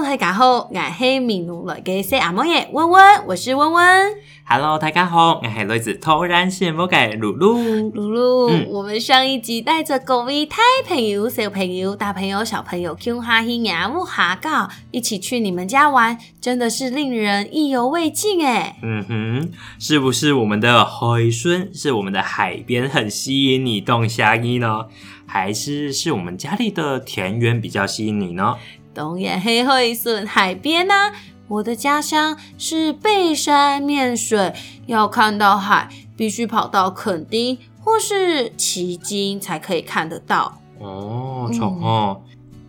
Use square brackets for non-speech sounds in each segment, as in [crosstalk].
大家好，我是米露来嘅小阿嬷耶温温，我是温温。Hello，大家好，我是来自突然羡慕嘅露露露露。我们上一集带着各位太朋友、小朋友、大朋友、小朋友去哈仙阿木哈告一起去你们家玩，真的是令人意犹未尽诶。嗯哼，是不是我们的海孙是我们的海边很吸引你动下意呢？还是是我们家里的田园比较吸引你呢？东眼黑褐色，海边呐。我的家乡是背山面水，要看到海，必须跑到垦丁或是旗津才可以看得到。哦，哦。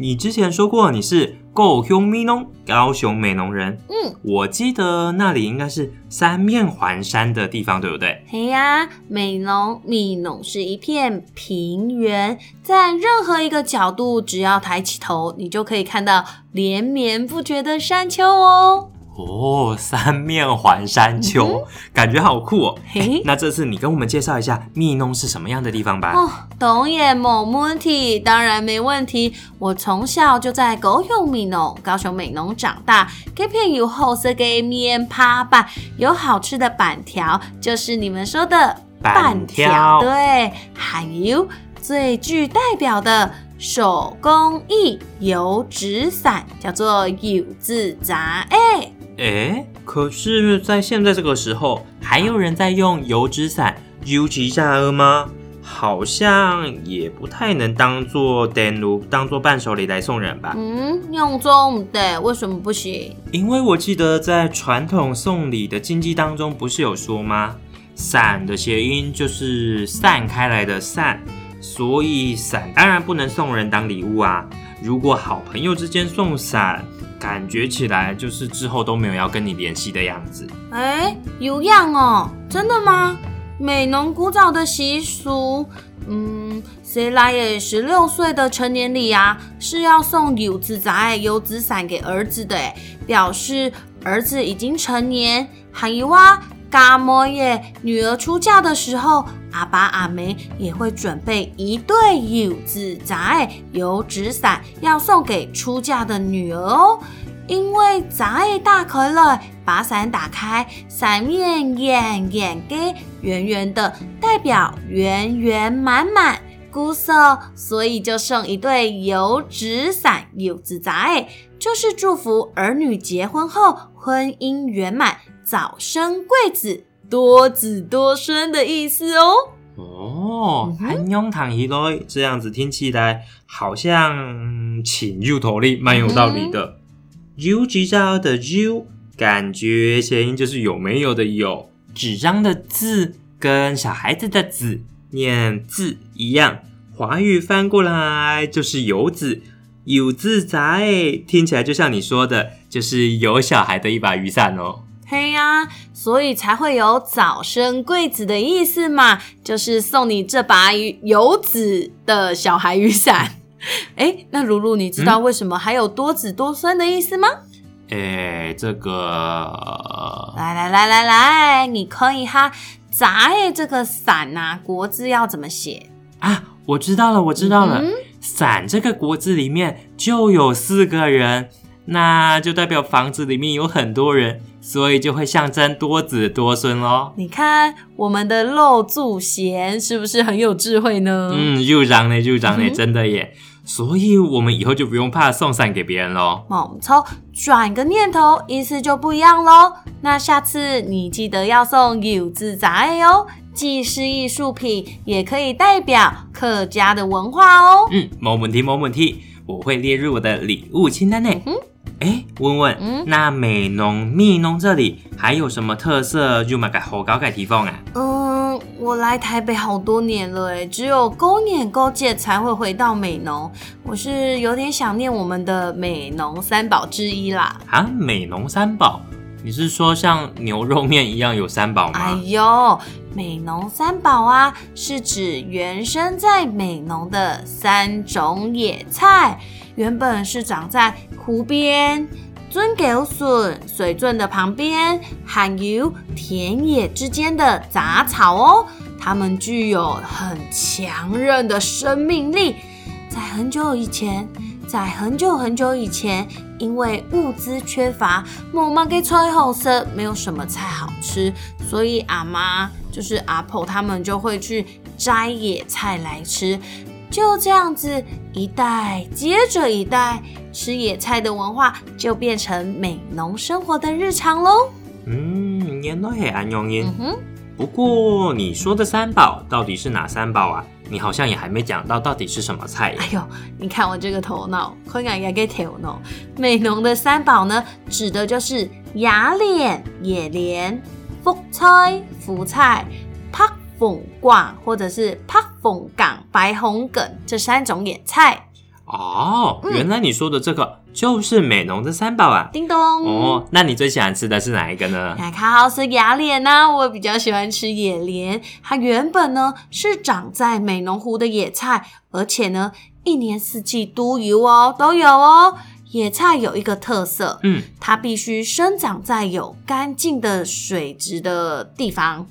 你之前说过你是高雄美浓，高雄美浓人。嗯，我记得那里应该是三面环山的地方，对不对？嘿呀，美浓、米浓是一片平原，在任何一个角度，只要抬起头，你就可以看到连绵不绝的山丘哦。哦，三面环山丘，感觉好酷哦！嘿，那这次你跟我们介绍一下密农是什么样的地方吧。哦，懂也冇问题，当然没问题。我从小就在高雄密农、高雄美农长大。这边有厚色的面趴板，有好吃的板条，就是你们说的板条。对，还有最具代表的手工艺油纸伞，叫做油纸伞。哎。哎，可是，在现在这个时候，还有人在用油纸伞尤其扎鹅吗？好像也不太能当做礼物，当做伴手礼来送人吧。嗯，用中的，为什么不行？因为我记得在传统送礼的禁忌当中，不是有说吗？伞的谐音就是散开来的散，所以伞当然不能送人当礼物啊。如果好朋友之间送伞。感觉起来就是之后都没有要跟你联系的样子。哎，有样哦，真的吗？美浓古早的习俗，嗯，谁来也十六岁的成年礼啊，是要送油纸仔、油纸伞给儿子的，表示儿子已经成年。喊一哇。嘎么耶！女儿出嫁的时候，阿爸阿梅也会准备一对油子扎、油纸伞，要送给出嫁的女儿哦。因为扎大可乐把伞打开，伞面圆圆给圆圆的代表圆圆满满，姑瑟，所以就送一对油纸伞、油子扎就是祝福儿女结婚后婚姻圆满。早生贵子，多子多孙的意思哦。哦，很庸堂一类，这样子听起来好像挺有道理，蛮有道理的。有纸张的“有”，感觉谐音就是有没有的“有”。纸张的“字”跟小孩子的“子”念字一样，华语翻过来就是有子，有字在，听起来就像你说的，就是有小孩的一把雨伞哦。嘿呀，所以才会有早生贵子的意思嘛，就是送你这把有子的小孩雨伞。哎，[laughs] 那如如，你知道为什么还有多子多孙的意思吗？哎，这个，来来来来来，你可以哈，砸哎这个伞呐，国字要怎么写啊？我知道了，我知道了，伞这个国字里面就有四个人，那就代表房子里面有很多人。所以就会象征多子多孙喽。你看我们的肉柱贤是不是很有智慧呢？嗯，入长嘞，入长嘞，真的耶。所以我们以后就不用怕送伞给别人喽。猛抽转个念头，意思就不一样喽。那下次你记得要送有字杂艺哦，既是艺术品，也可以代表客家的文化哦。嗯，没问题，没问题，我会列入我的礼物清单内。哎，问问，那美浓密浓这里还有什么特色就买个好搞给提供啊？嗯，我来台北好多年了，哎，只有勾年勾界才会回到美浓，我是有点想念我们的美浓三宝之一啦。啊，美浓三宝，你是说像牛肉面一样有三宝吗？哎呦，美浓三宝啊，是指原生在美浓的三种野菜。原本是长在湖边、尊狗笋、水圳的旁边、含有田野之间的杂草哦，它们具有很强韧的生命力。在很久以前，在很久很久以前，因为物资缺乏，妈妈给吹后生没有什么菜好吃，所以阿妈就是阿婆他们就会去摘野菜来吃。就这样子，一代接着一代，吃野菜的文化就变成美农生活的日常喽。嗯，念到很容易。不过你说的三宝到底是哪三宝啊？你好像也还没讲到到底是什么菜。哎呦，你看我这个头脑，困难也给头脑。美农的三宝呢，指的就是野莲、野莲、福菜、福菜、帕。凤冠或者是帕凤岗白红梗这三种野菜哦，原来你说的这个就是美浓的三宝啊！叮咚哦，那你最喜欢吃的是哪一个呢？卡好斯雅莲呢，我比较喜欢吃野莲。它原本呢是长在美浓湖的野菜，而且呢一年四季都有哦，都有哦。野菜有一个特色，嗯，它必须生长在有干净的水质的地方。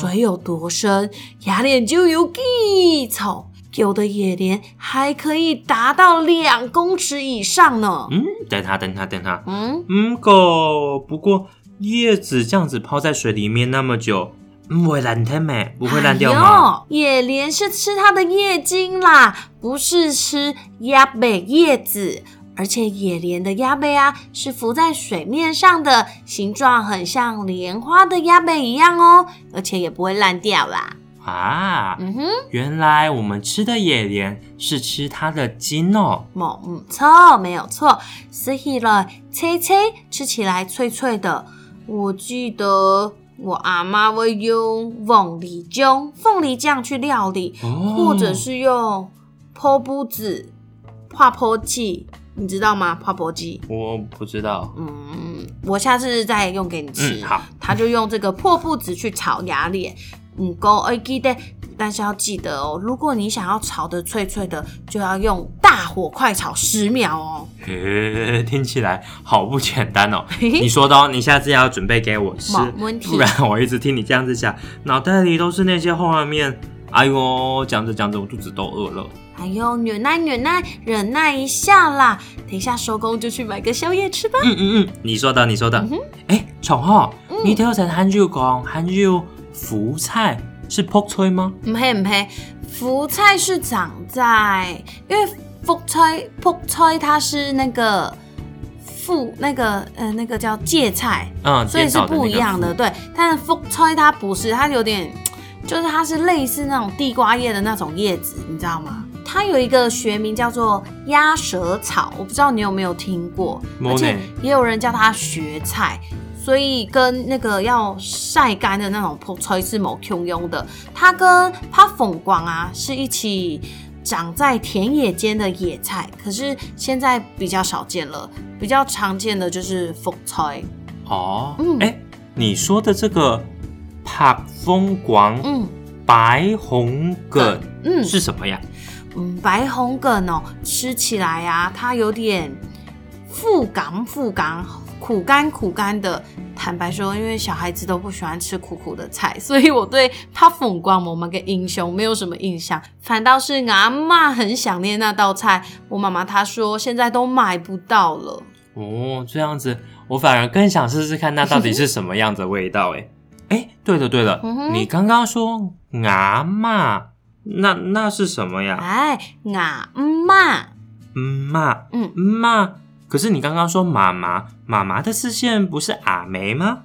水有多深，雅典就有几丑。有的野莲还可以达到两公尺以上呢。嗯，等它，等它，等它。嗯，嗯，过不过叶子这样子泡在水里面那么久，不会烂掉咩？不会烂掉吗？野莲是吃它的叶茎啦，不是吃鸭尾叶子。而且野莲的鸭背啊，是浮在水面上的，形状很像莲花的鸭背一样哦，而且也不会烂掉啦。啊，嗯哼，原来我们吃的野莲是吃它的筋哦。没错，没有错，所以呢，脆脆吃起来脆脆的。我记得我阿妈会用凤梨酱、凤梨酱去料理，或者是用泼布子、泼泼剂。你知道吗？泡泡机？我不知道。嗯，我下次再用给你吃。嗯，好。他就用这个破布子去炒牙脸。嗯，go I g 但是要记得哦，如果你想要炒的脆脆的，就要用大火快炒十秒哦。听起来好不简单哦。[laughs] 你说的，你下次要准备给我吃，不然我一直听你这样子讲，脑袋里都是那些画面。哎呦，讲着讲着，我肚子都饿了。哎呦，忍耐，忍耐，忍耐一下啦！等一下收工就去买个宵夜吃吧。嗯嗯嗯，你说的，你说的。哎，宠浩，你头成韩剧讲韩剧福菜是泡菜吗？不黑不黑，福菜是长在，因为福菜泡菜它是那个富，那个呃那个叫芥菜，嗯，所以是不一样的。对，但是泡菜它不是，它有点就是它是类似那种地瓜叶的那种叶子，你知道吗？它有一个学名叫做鸭舌草，我不知道你有没有听过，而且也有人叫它蕨菜，所以跟那个要晒干的那种破菜是某群用的。它跟帕凤光啊是一起长在田野间的野菜，可是现在比较少见了，比较常见的就是凤菜哦。嗯，哎，你说的这个帕风光，嗯，白红梗，嗯，是什么呀？嗯，白红梗哦，吃起来呀，它有点苦甘苦甘苦甘的。坦白说，因为小孩子都不喜欢吃苦苦的菜，所以我对它风光某个英雄没有什么印象，反倒是阿妈很想念那道菜。我妈妈她说现在都买不到了。哦，这样子，我反而更想试试看那到底是什么样的味道，哎哎，[laughs] 对了对了，你刚刚说阿妈。那那是什么呀？哎，阿妈，妈，嗯，妈。可是你刚刚说妈妈，妈妈的视线不是阿梅吗？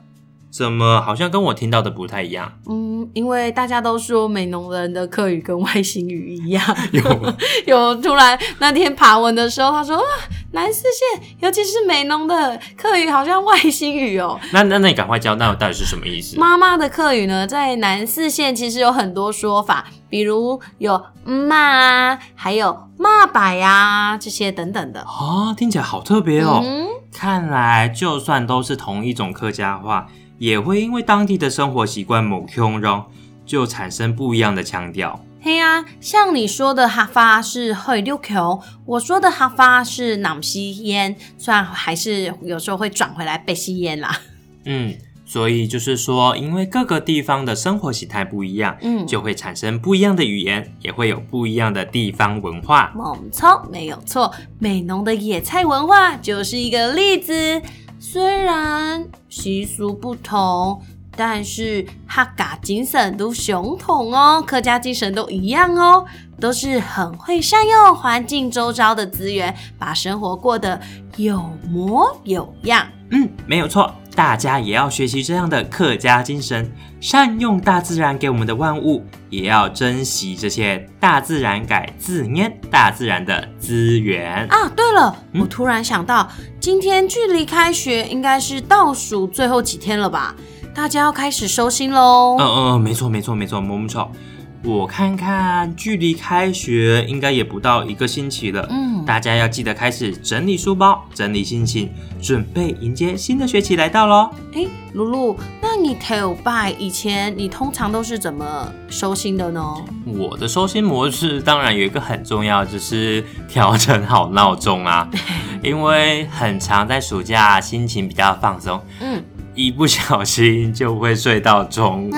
怎么好像跟我听到的不太一样？嗯，因为大家都说美农人的客语跟外星语一样。[laughs] 有 [laughs] 有，突然那天爬文的时候，他说啊，南四县，尤其是美农的客语好像外星语哦。那那那你赶快教，那到底是什么意思？妈妈的客语呢，在南四县其实有很多说法，比如有骂，还有骂百啊这些等等的。啊，听起来好特别哦。嗯、看来就算都是同一种客家话。也会因为当地的生活习惯某不同，就产生不一样的腔调。嘿啊，像你说的哈发是会溜球，我说的哈发是南西烟，虽然还是有时候会转回来北西烟啦。嗯，所以就是说，因为各个地方的生活形态不一样，嗯，就会产生不一样的语言，也会有不一样的地方文化。没错，没有错，美浓的野菜文化就是一个例子。虽然习俗不同，但是哈嘎精神都相同哦，客家精神都一样哦，都是很会善用环境周遭的资源，把生活过得有模有样。嗯，没有错。大家也要学习这样的客家精神，善用大自然给我们的万物，也要珍惜这些大自然改自念大自然的资源啊！对了，我突然想到，今天距离开学应该是倒数最后几天了吧？大家要开始收心喽！嗯嗯，没错没错没错，木木草。我看看，距离开学应该也不到一个星期了。嗯，大家要记得开始整理书包，整理心情，准备迎接新的学期来到喽。哎，露露，那你 Tell By 以前你通常都是怎么收心的呢？我的收心模式当然有一个很重要，就是调整好闹钟啊，[laughs] 因为很常在暑假心情比较放松，嗯，一不小心就会睡到中午。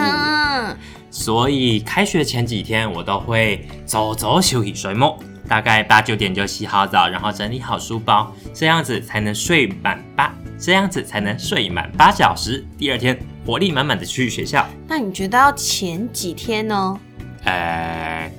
所以开学前几天，我都会早早休息睡梦，大概八九点就洗好澡，然后整理好书包，这样子才能睡满八，这样子才能睡满八小时，第二天活力满满的去学校。那你觉得要前几天呢？哎。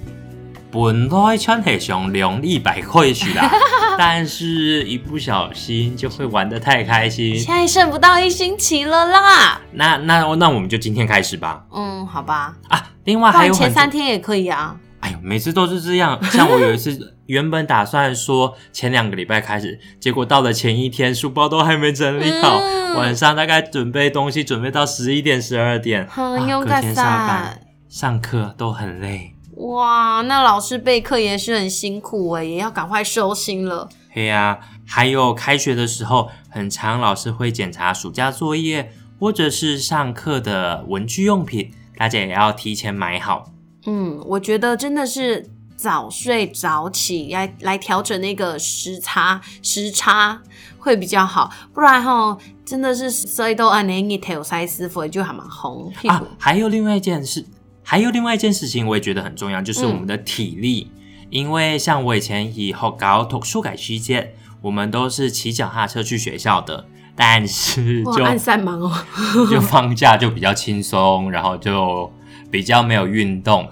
本来穿鞋熊两一百块起啦，[laughs] 但是一不小心就会玩得太开心。现在剩不到一星期了啦，那那那我们就今天开始吧。嗯，好吧。啊，另外还有前三天也可以啊。哎呦，每次都是这样，像我有一次，[laughs] 原本打算说前两个礼拜开始，结果到了前一天，书包都还没整理好，晚上大概准备东西准备到十一点十二点，啊，隔天上班上课都很累。哇，那老师备课也是很辛苦哎，也要赶快收心了。对呀，还有开学的时候，很长老师会检查暑假作业或者是上课的文具用品，大家也要提前买好。嗯，我觉得真的是早睡早起来来调整那个时差，时差会比较好。不然哈，真的是所以都按你你头塞死，我就很蛮红。啊，还有另外一件事。还有另外一件事情，我也觉得很重要，就是我们的体力。因为像我以前、以后搞中、初改期间，我们都是骑脚踏车去学校的，但是就暗散忙哦，[laughs] 就放假就比较轻松，然后就比较没有运动。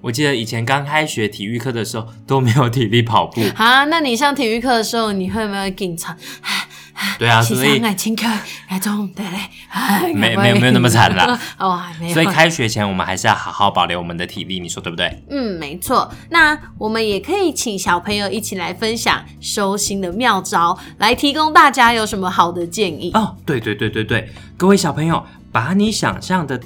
我记得以前刚开学体育课的时候都没有体力跑步啊。那你上体育课的时候，你会不会经常？[sighs] 对啊，所以情课那中对嘞，[laughs] 没没有没有那么惨了。[laughs] 所以开学前我们还是要好好保留我们的体力，你说对不对？嗯，没错。那我们也可以请小朋友一起来分享收心的妙招，来提供大家有什么好的建议哦。对对对对对，各位小朋友，把你想象的。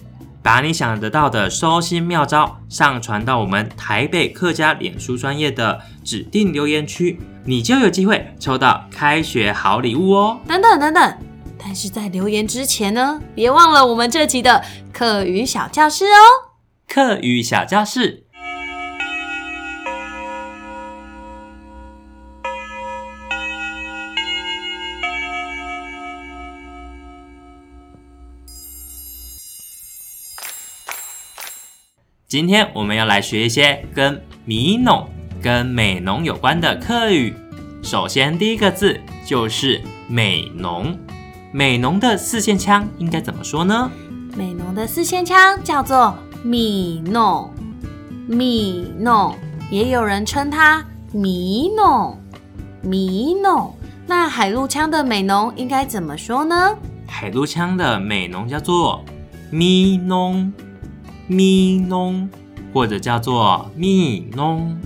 把你想得到的收心妙招上传到我们台北客家脸书专业的指定留言区，你就有机会抽到开学好礼物哦！等等等等，但是在留言之前呢，别忘了我们这集的课余小教室哦，课余小教室。今天我们要来学一些跟米农、跟美农有关的课语。首先，第一个字就是美农。美农的四线腔应该怎么说呢？美农的四线腔叫做米农，米农。也有人称它米农，米农。那海陆腔的美农应该怎么说呢？海陆腔的美农叫做米农。咪侬，或者叫做咪侬，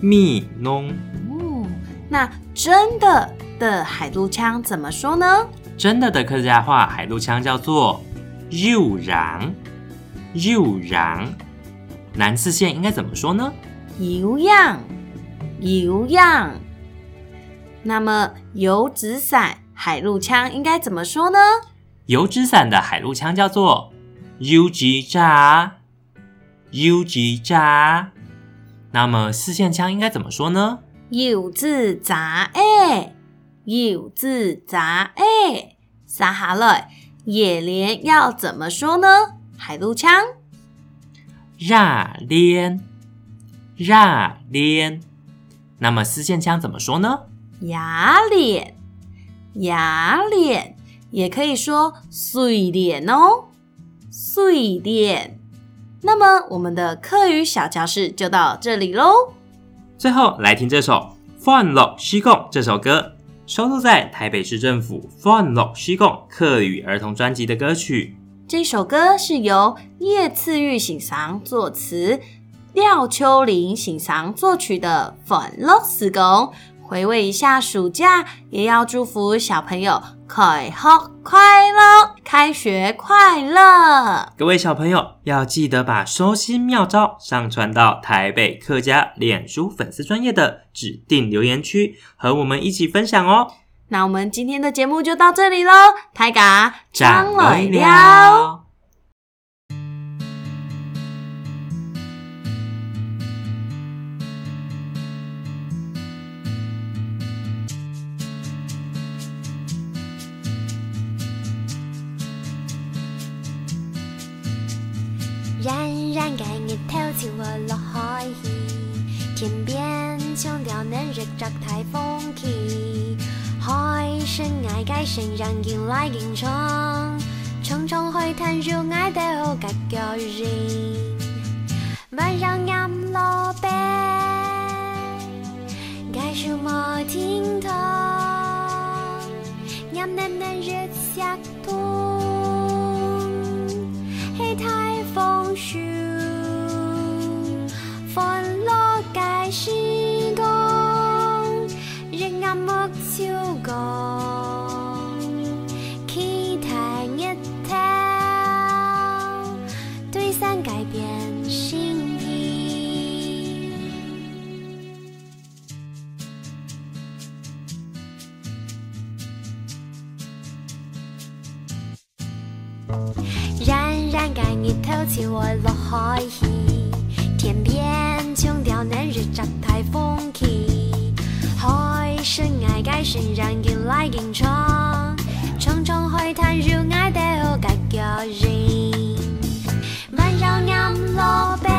咪侬。哦，那真的的海陆腔怎么说呢？真的的客家话海陆腔叫做又然，又然。南四县应该怎么说呢？油样，油样。那么油纸伞海陆腔应该怎么说呢？油纸伞的海陆腔叫做。u 吉炸，u 吉炸，那么四线枪应该怎么说呢有字炸哎有字炸哎，撒哈了。野连要怎么说呢？海陆枪，炸连，炸连。那么四线枪怎么说呢？牙连，牙连，也可以说碎连哦。碎念。那么，我们的课余小教室就到这里喽。最后，来听这首《欢乐西贡》这首歌，收录在台北市政府《欢乐西贡》课语儿童专辑的歌曲。这首歌是由叶赐玉欣赏作词，廖秋玲欣赏作曲的《欢乐西工》。回味一下暑假，也要祝福小朋友。开学快乐，开学快乐！各位小朋友要记得把收心妙招上传到台北客家脸书粉丝专业的指定留言区，和我们一起分享哦。那我们今天的节目就到这里喽，大家张完了。情人见，泪眼闯，匆匆去探照眼底好结局，晚上阴落白介绍无天头，阴冷冷月下土。冉冉盖日头起，我落海去。天边穷雕嫩日照，太风起。海深崖个船人紧来紧闯，重重海滩入爱的好个脚印。温柔暗落白。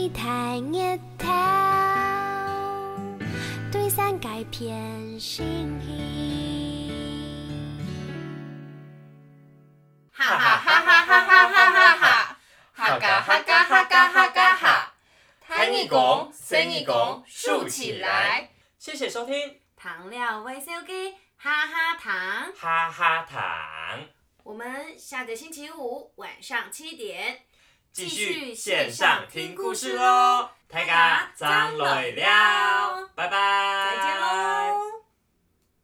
哈哈哈哈哈哈哈哈哈！哈嘎嘎嘎嘎讲，听你讲，竖起来！谢谢收听。糖了会烧鸡，哈哈糖，哈哈糖。我们下个星期五晚上七点。继续线上听故事喽，大家张磊了，拜拜，再见喽。